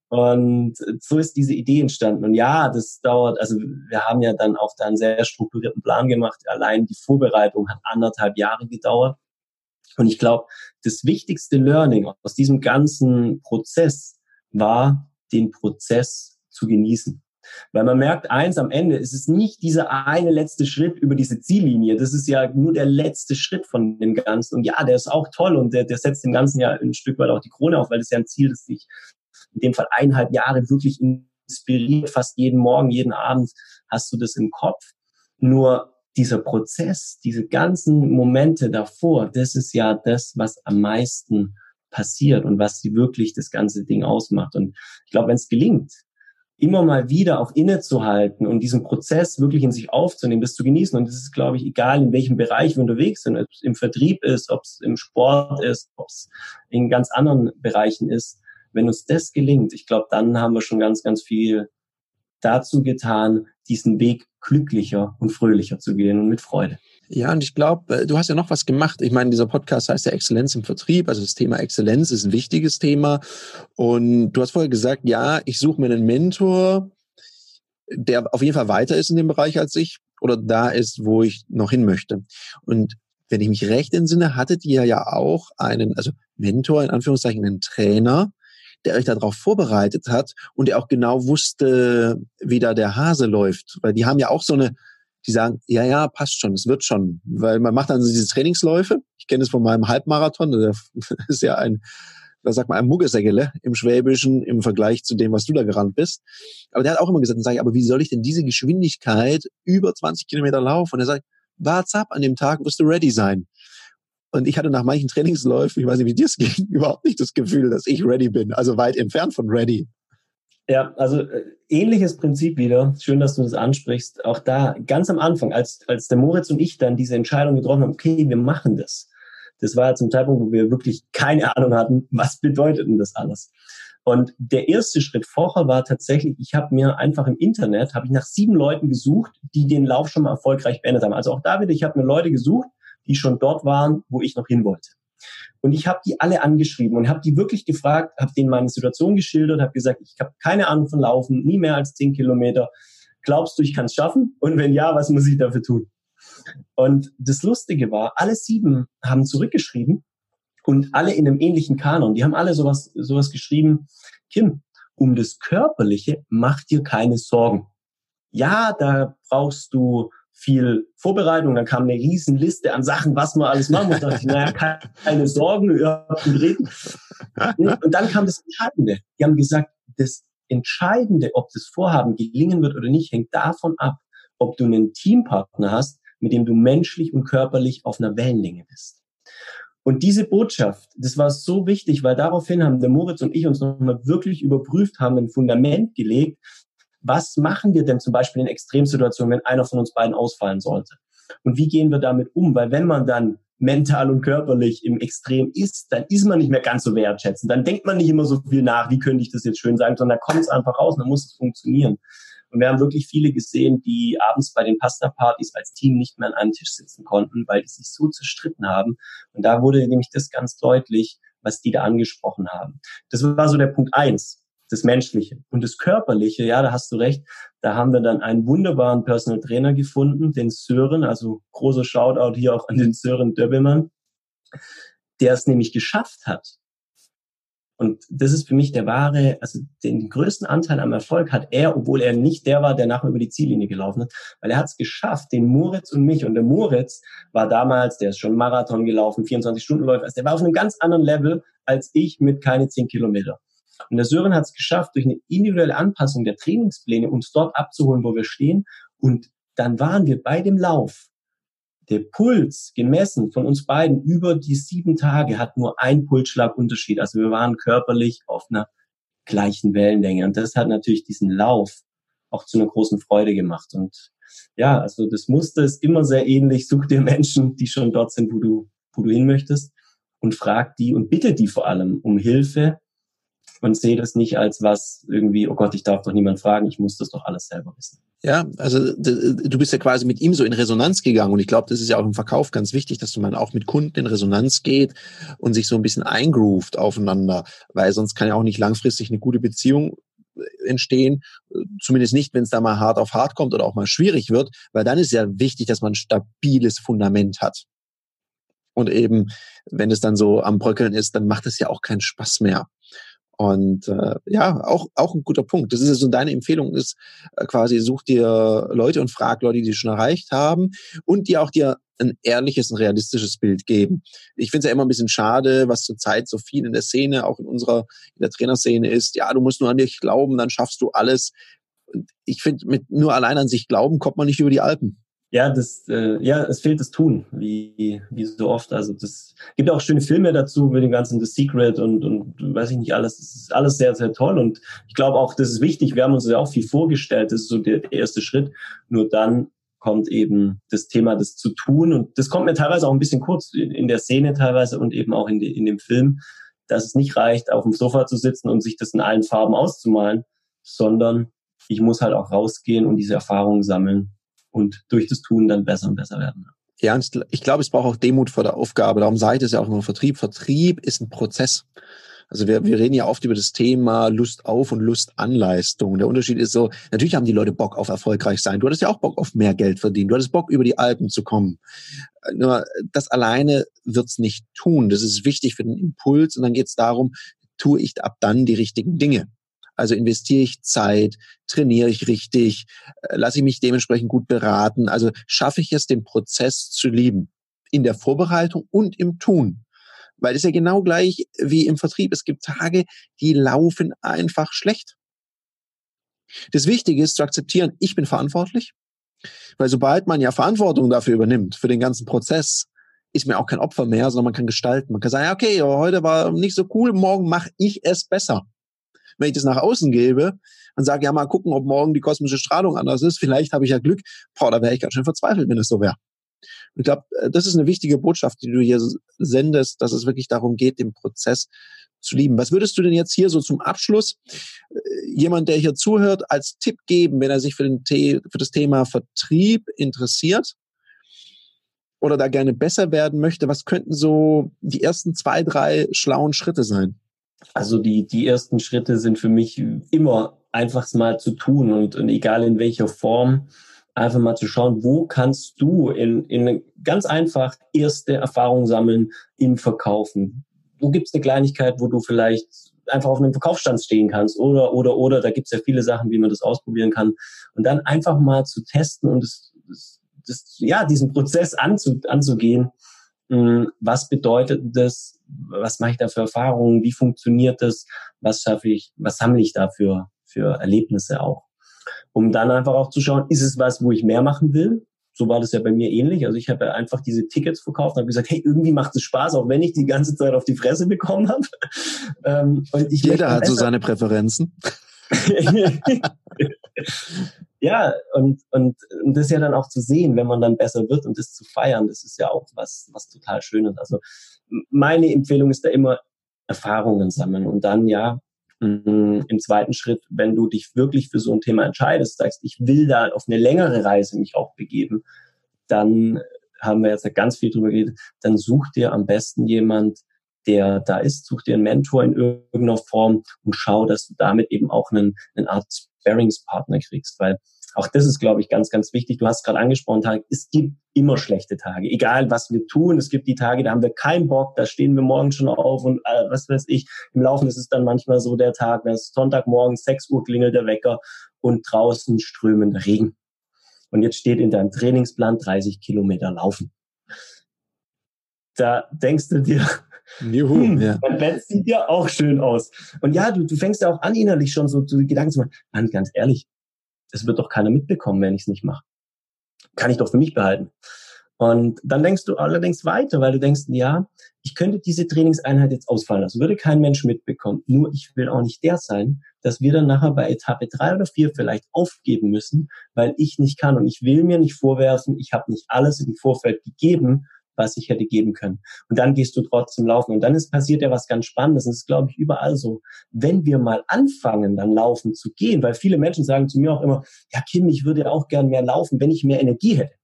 Und so ist diese Idee entstanden. Und ja, das dauert, also wir haben ja dann auch da einen sehr strukturierten Plan gemacht. Allein die Vorbereitung hat anderthalb Jahre gedauert. Und ich glaube, das wichtigste Learning aus diesem ganzen Prozess war, den Prozess zu genießen. Weil man merkt, eins am Ende, es ist nicht dieser eine letzte Schritt über diese Ziellinie. Das ist ja nur der letzte Schritt von dem Ganzen. Und ja, der ist auch toll und der, der setzt dem Ganzen ja ein Stück weit auch die Krone auf, weil das ja ein Ziel, das sich in dem Fall eineinhalb Jahre wirklich inspiriert. Fast jeden Morgen, jeden Abend hast du das im Kopf. Nur dieser Prozess, diese ganzen Momente davor, das ist ja das, was am meisten passiert und was sie wirklich das ganze Ding ausmacht. Und ich glaube, wenn es gelingt, immer mal wieder auch innezuhalten und diesen Prozess wirklich in sich aufzunehmen, das zu genießen. Und das ist, glaube ich, egal, in welchem Bereich wir unterwegs sind, ob es im Vertrieb ist, ob es im Sport ist, ob es in ganz anderen Bereichen ist. Wenn uns das gelingt, ich glaube, dann haben wir schon ganz, ganz viel dazu getan, diesen Weg glücklicher und fröhlicher zu gehen und mit Freude. Ja, und ich glaube, äh, du hast ja noch was gemacht. Ich meine, dieser Podcast heißt ja Exzellenz im Vertrieb. Also das Thema Exzellenz ist ein wichtiges Thema. Und du hast vorher gesagt, ja, ich suche mir einen Mentor, der auf jeden Fall weiter ist in dem Bereich als ich oder da ist, wo ich noch hin möchte. Und wenn ich mich recht entsinne, hattet ihr ja auch einen, also Mentor, in Anführungszeichen, einen Trainer, der euch darauf vorbereitet hat und der auch genau wusste, wie da der Hase läuft. Weil die haben ja auch so eine, die sagen, ja, ja, passt schon, es wird schon. Weil man macht dann so diese Trainingsläufe. Ich kenne es von meinem Halbmarathon, das ist ja ein, was sagt man, ein Muggesägele im Schwäbischen im Vergleich zu dem, was du da gerannt bist. Aber der hat auch immer gesagt, dann sage ich, aber wie soll ich denn diese Geschwindigkeit über 20 Kilometer laufen? Und er sagt, wart's ab, an dem Tag wirst du ready sein. Und ich hatte nach manchen Trainingsläufen, ich weiß nicht, wie dir es ging, überhaupt nicht das Gefühl, dass ich ready bin. Also weit entfernt von ready. Ja, also äh, ähnliches Prinzip wieder. Schön, dass du das ansprichst. Auch da ganz am Anfang, als, als der Moritz und ich dann diese Entscheidung getroffen haben, okay, wir machen das. Das war ja zum Zeitpunkt, wo wir wirklich keine Ahnung hatten, was bedeutet denn das alles. Und der erste Schritt vorher war tatsächlich, ich habe mir einfach im Internet, habe ich nach sieben Leuten gesucht, die den Lauf schon mal erfolgreich beendet haben. Also auch da wieder, ich habe mir Leute gesucht, die schon dort waren, wo ich noch hin wollte. Und ich habe die alle angeschrieben und habe die wirklich gefragt, habe denen meine Situation geschildert, habe gesagt, ich habe keine Ahnung von Laufen, nie mehr als zehn Kilometer. Glaubst du, ich kann es schaffen? Und wenn ja, was muss ich dafür tun? Und das Lustige war, alle sieben haben zurückgeschrieben und alle in einem ähnlichen Kanon. Die haben alle sowas, sowas geschrieben. Kim, um das Körperliche mach dir keine Sorgen. Ja, da brauchst du viel Vorbereitung, dann kam eine riesen Liste an Sachen, was man alles machen muss. Da dachte ich, naja, keine Sorgen, reden. Und dann kam das Entscheidende. Die haben gesagt, das Entscheidende, ob das Vorhaben gelingen wird oder nicht, hängt davon ab, ob du einen Teampartner hast, mit dem du menschlich und körperlich auf einer Wellenlänge bist. Und diese Botschaft, das war so wichtig, weil daraufhin haben der Moritz und ich uns nochmal wirklich überprüft, haben ein Fundament gelegt, was machen wir denn zum Beispiel in Extremsituationen, wenn einer von uns beiden ausfallen sollte? Und wie gehen wir damit um? Weil wenn man dann mental und körperlich im Extrem ist, dann ist man nicht mehr ganz so wertschätzend. Dann denkt man nicht immer so viel nach, wie könnte ich das jetzt schön sagen, sondern da kommt es einfach raus, dann muss es funktionieren. Und wir haben wirklich viele gesehen, die abends bei den Pasta-Partys als Team nicht mehr an einem Tisch sitzen konnten, weil die sich so zerstritten haben. Und da wurde nämlich das ganz deutlich, was die da angesprochen haben. Das war so der Punkt eins das Menschliche. Und das Körperliche, ja, da hast du recht, da haben wir dann einen wunderbaren Personal Trainer gefunden, den Sören, also großer Shoutout hier auch an den Sören Döbbelmann, der es nämlich geschafft hat. Und das ist für mich der wahre, also den größten Anteil am Erfolg hat er, obwohl er nicht der war, der nachher über die Ziellinie gelaufen ist, weil er hat es geschafft, den Moritz und mich. Und der Moritz war damals, der ist schon Marathon gelaufen, 24 Stunden läuft, also der war auf einem ganz anderen Level als ich mit keine 10 Kilometer. Und der Sören hat es geschafft, durch eine individuelle Anpassung der Trainingspläne uns dort abzuholen, wo wir stehen. Und dann waren wir bei dem Lauf. Der Puls gemessen von uns beiden über die sieben Tage hat nur ein Pulsschlagunterschied. Also wir waren körperlich auf einer gleichen Wellenlänge. Und das hat natürlich diesen Lauf auch zu einer großen Freude gemacht. Und ja, also das Muster ist immer sehr ähnlich. Such dir Menschen, die schon dort sind, wo du, wo du hin möchtest und frag die und bitte die vor allem um Hilfe und sehe das nicht als was irgendwie, oh Gott, ich darf doch niemand fragen, ich muss das doch alles selber wissen. Ja, also du bist ja quasi mit ihm so in Resonanz gegangen und ich glaube, das ist ja auch im Verkauf ganz wichtig, dass man auch mit Kunden in Resonanz geht und sich so ein bisschen eingroovt aufeinander, weil sonst kann ja auch nicht langfristig eine gute Beziehung äh, entstehen, zumindest nicht, wenn es da mal hart auf hart kommt oder auch mal schwierig wird, weil dann ist ja wichtig, dass man ein stabiles Fundament hat. Und eben, wenn es dann so am Bröckeln ist, dann macht es ja auch keinen Spaß mehr. Und äh, ja, auch, auch ein guter Punkt. Das ist so deine Empfehlung ist äh, quasi, such dir Leute und frag Leute, die schon erreicht haben und die auch dir ein ehrliches, ein realistisches Bild geben. Ich finde es ja immer ein bisschen schade, was zurzeit so viel in der Szene, auch in unserer, in der Trainerszene ist. Ja, du musst nur an dich glauben, dann schaffst du alles. Und ich finde, mit nur allein an sich glauben kommt man nicht über die Alpen ja, das, äh, ja, es fehlt das Tun, wie, wie so oft. Also das gibt auch schöne Filme dazu mit dem ganzen The Secret und, und weiß ich nicht alles. Das ist alles sehr, sehr toll. Und ich glaube auch, das ist wichtig. Wir haben uns ja auch viel vorgestellt. Das ist so der, der erste Schritt. Nur dann kommt eben das Thema, das zu tun. Und das kommt mir teilweise auch ein bisschen kurz in, in der Szene teilweise und eben auch in, de, in dem Film, dass es nicht reicht, auf dem Sofa zu sitzen und sich das in allen Farben auszumalen, sondern ich muss halt auch rausgehen und diese Erfahrungen sammeln und durch das Tun dann besser und besser werden. Ja, ich glaube, es braucht auch Demut vor der Aufgabe. Darum seid es ja auch immer Vertrieb. Vertrieb ist ein Prozess. Also wir, wir reden ja oft über das Thema Lust auf und Lust an Leistung. Der Unterschied ist so, natürlich haben die Leute Bock auf erfolgreich sein. Du hattest ja auch Bock auf mehr Geld verdienen. Du hattest Bock, über die Alpen zu kommen. Nur das alleine wird's nicht tun. Das ist wichtig für den Impuls. Und dann geht's darum, tue ich ab dann die richtigen Dinge. Also investiere ich Zeit, trainiere ich richtig, äh, lasse ich mich dementsprechend gut beraten. Also schaffe ich es, den Prozess zu lieben. In der Vorbereitung und im Tun. Weil es ist ja genau gleich wie im Vertrieb. Es gibt Tage, die laufen einfach schlecht. Das Wichtige ist zu akzeptieren, ich bin verantwortlich. Weil sobald man ja Verantwortung dafür übernimmt, für den ganzen Prozess, ist mir auch kein Opfer mehr, sondern man kann gestalten. Man kann sagen, okay, heute war nicht so cool, morgen mache ich es besser. Wenn ich das nach außen gebe und sage, ja, mal gucken, ob morgen die kosmische Strahlung anders ist, vielleicht habe ich ja Glück, boah, da wäre ich ganz schön verzweifelt, wenn es so wäre. Ich glaube, äh, das ist eine wichtige Botschaft, die du hier sendest, dass es wirklich darum geht, den Prozess zu lieben. Was würdest du denn jetzt hier so zum Abschluss äh, jemand, der hier zuhört, als Tipp geben, wenn er sich für, den für das Thema Vertrieb interessiert oder da gerne besser werden möchte? Was könnten so die ersten zwei, drei schlauen Schritte sein? Also die, die ersten Schritte sind für mich immer einfach mal zu tun und, und egal in welcher Form, einfach mal zu schauen, wo kannst du in, in ganz einfach erste Erfahrungen sammeln im Verkaufen. Wo gibt's eine Kleinigkeit, wo du vielleicht einfach auf einem Verkaufsstand stehen kannst oder, oder, oder, da gibt's ja viele Sachen, wie man das ausprobieren kann. Und dann einfach mal zu testen und das, das, das ja, diesen Prozess anzu, anzugehen. Hm, was bedeutet das was mache ich da für Erfahrungen, wie funktioniert das, was schaffe ich, was sammle ich da für, für Erlebnisse auch. Um dann einfach auch zu schauen, ist es was, wo ich mehr machen will? So war das ja bei mir ähnlich. Also ich habe ja einfach diese Tickets verkauft und habe gesagt, hey, irgendwie macht es Spaß, auch wenn ich die ganze Zeit auf die Fresse bekommen habe. Ähm, Jeder hat so seine Präferenzen. ja, und, und, und das ja dann auch zu sehen, wenn man dann besser wird und das zu feiern, das ist ja auch was, was total Schönes. Also meine Empfehlung ist da immer Erfahrungen sammeln und dann ja mm, im zweiten Schritt, wenn du dich wirklich für so ein Thema entscheidest, sagst, ich will da auf eine längere Reise mich auch begeben, dann haben wir jetzt ganz viel drüber geredet, dann such dir am besten jemand, der da ist, such dir einen Mentor in irgendeiner Form und schau, dass du damit eben auch einen, einen Art Sparringspartner kriegst, weil auch das ist, glaube ich, ganz, ganz wichtig. Du hast gerade angesprochen, Tag, es gibt immer schlechte Tage. Egal, was wir tun. Es gibt die Tage, da haben wir keinen Bock, da stehen wir morgen schon auf und äh, was weiß ich. Im Laufen ist es dann manchmal so der Tag, wenn es Sonntagmorgen, 6 Uhr klingelt der Wecker und draußen strömender Regen. Und jetzt steht in deinem Trainingsplan 30 Kilometer laufen. Da denkst du dir, Juhu, hm, ja. mein Bett sieht ja auch schön aus. Und ja, du, du fängst ja auch an, innerlich schon so zu Gedanken zu machen, Mann, ganz ehrlich, das wird doch keiner mitbekommen, wenn ich es nicht mache. Kann ich doch für mich behalten. Und dann denkst du allerdings weiter, weil du denkst, ja, ich könnte diese Trainingseinheit jetzt ausfallen lassen, würde kein Mensch mitbekommen. Nur ich will auch nicht der sein, dass wir dann nachher bei Etappe drei oder vier vielleicht aufgeben müssen, weil ich nicht kann. Und ich will mir nicht vorwerfen, ich habe nicht alles im Vorfeld gegeben, was ich hätte geben können. Und dann gehst du trotzdem laufen. Und dann ist passiert ja was ganz Spannendes. Und das ist, glaube ich, überall so. Wenn wir mal anfangen, dann laufen zu gehen, weil viele Menschen sagen zu mir auch immer, ja, Kim, ich würde ja auch gern mehr laufen, wenn ich mehr Energie hätte.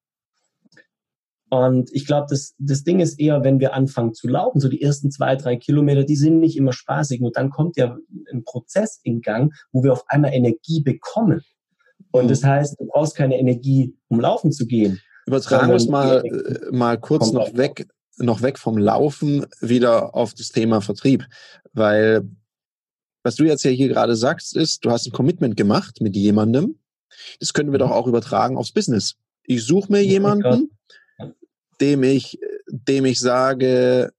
Und ich glaube, das, das Ding ist eher, wenn wir anfangen zu laufen, so die ersten zwei, drei Kilometer, die sind nicht immer spaßig. Und dann kommt ja ein Prozess in Gang, wo wir auf einmal Energie bekommen. Und das heißt, du brauchst keine Energie, um laufen zu gehen. Übertragen wir es mal, äh, mal kurz noch weg, noch weg vom Laufen wieder auf das Thema Vertrieb, weil was du jetzt ja hier gerade sagst, ist, du hast ein Commitment gemacht mit jemandem. Das können wir doch auch übertragen aufs Business. Ich suche mir jemanden, dem ich, dem ich sage,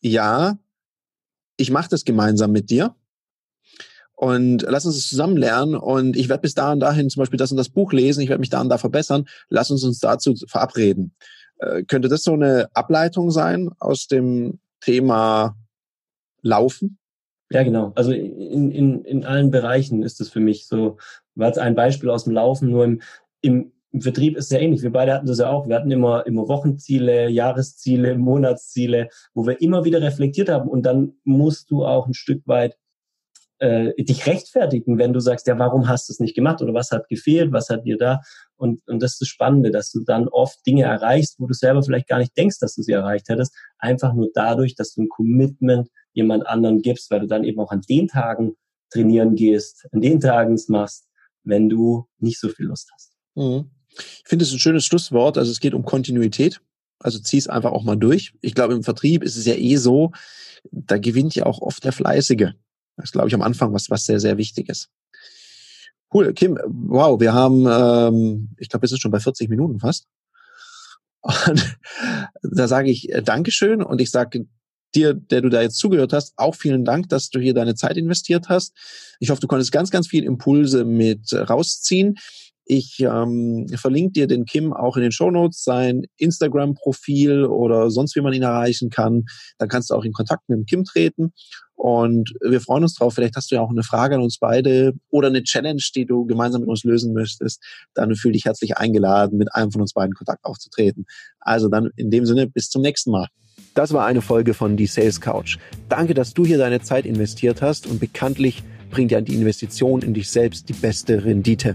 ja, ich mache das gemeinsam mit dir und lass uns es zusammen lernen und ich werde bis da und dahin zum Beispiel das und das Buch lesen, ich werde mich da und da verbessern, lass uns uns dazu verabreden. Äh, könnte das so eine Ableitung sein aus dem Thema Laufen? Ja, genau. Also in, in, in allen Bereichen ist es für mich so, war jetzt ein Beispiel aus dem Laufen, nur im, im, im Vertrieb ist es ja ähnlich. Wir beide hatten das ja auch. Wir hatten immer, immer Wochenziele, Jahresziele, Monatsziele, wo wir immer wieder reflektiert haben. Und dann musst du auch ein Stück weit äh, dich rechtfertigen, wenn du sagst, ja, warum hast du es nicht gemacht oder was hat gefehlt, was hat dir da? Und, und das ist das Spannende, dass du dann oft Dinge erreichst, wo du selber vielleicht gar nicht denkst, dass du sie erreicht hättest, einfach nur dadurch, dass du ein Commitment jemand anderen gibst, weil du dann eben auch an den Tagen trainieren gehst, an den Tagen es machst, wenn du nicht so viel Lust hast. Mhm. Ich finde es ein schönes Schlusswort. Also es geht um Kontinuität. Also zieh es einfach auch mal durch. Ich glaube, im Vertrieb ist es ja eh so, da gewinnt ja auch oft der Fleißige. Das ist, glaube ich, am Anfang was, was sehr, sehr wichtig ist. Cool, Kim, wow, wir haben, ähm, ich glaube, es ist schon bei 40 Minuten fast. Und da sage ich äh, Dankeschön und ich sage dir, der du da jetzt zugehört hast, auch vielen Dank, dass du hier deine Zeit investiert hast. Ich hoffe, du konntest ganz, ganz viel Impulse mit rausziehen. Ich ähm, verlinke dir den Kim auch in den Show Notes, sein Instagram-Profil oder sonst wie man ihn erreichen kann. Dann kannst du auch in Kontakt mit dem Kim treten. Und wir freuen uns drauf. Vielleicht hast du ja auch eine Frage an uns beide oder eine Challenge, die du gemeinsam mit uns lösen möchtest. Dann fühl dich herzlich eingeladen, mit einem von uns beiden Kontakt aufzutreten. Also dann in dem Sinne, bis zum nächsten Mal. Das war eine Folge von Die Sales Couch. Danke, dass du hier deine Zeit investiert hast und bekanntlich bringt ja die Investition in dich selbst die beste Rendite.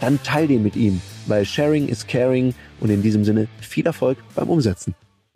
dann teil den mit ihm, weil Sharing is Caring und in diesem Sinne viel Erfolg beim Umsetzen.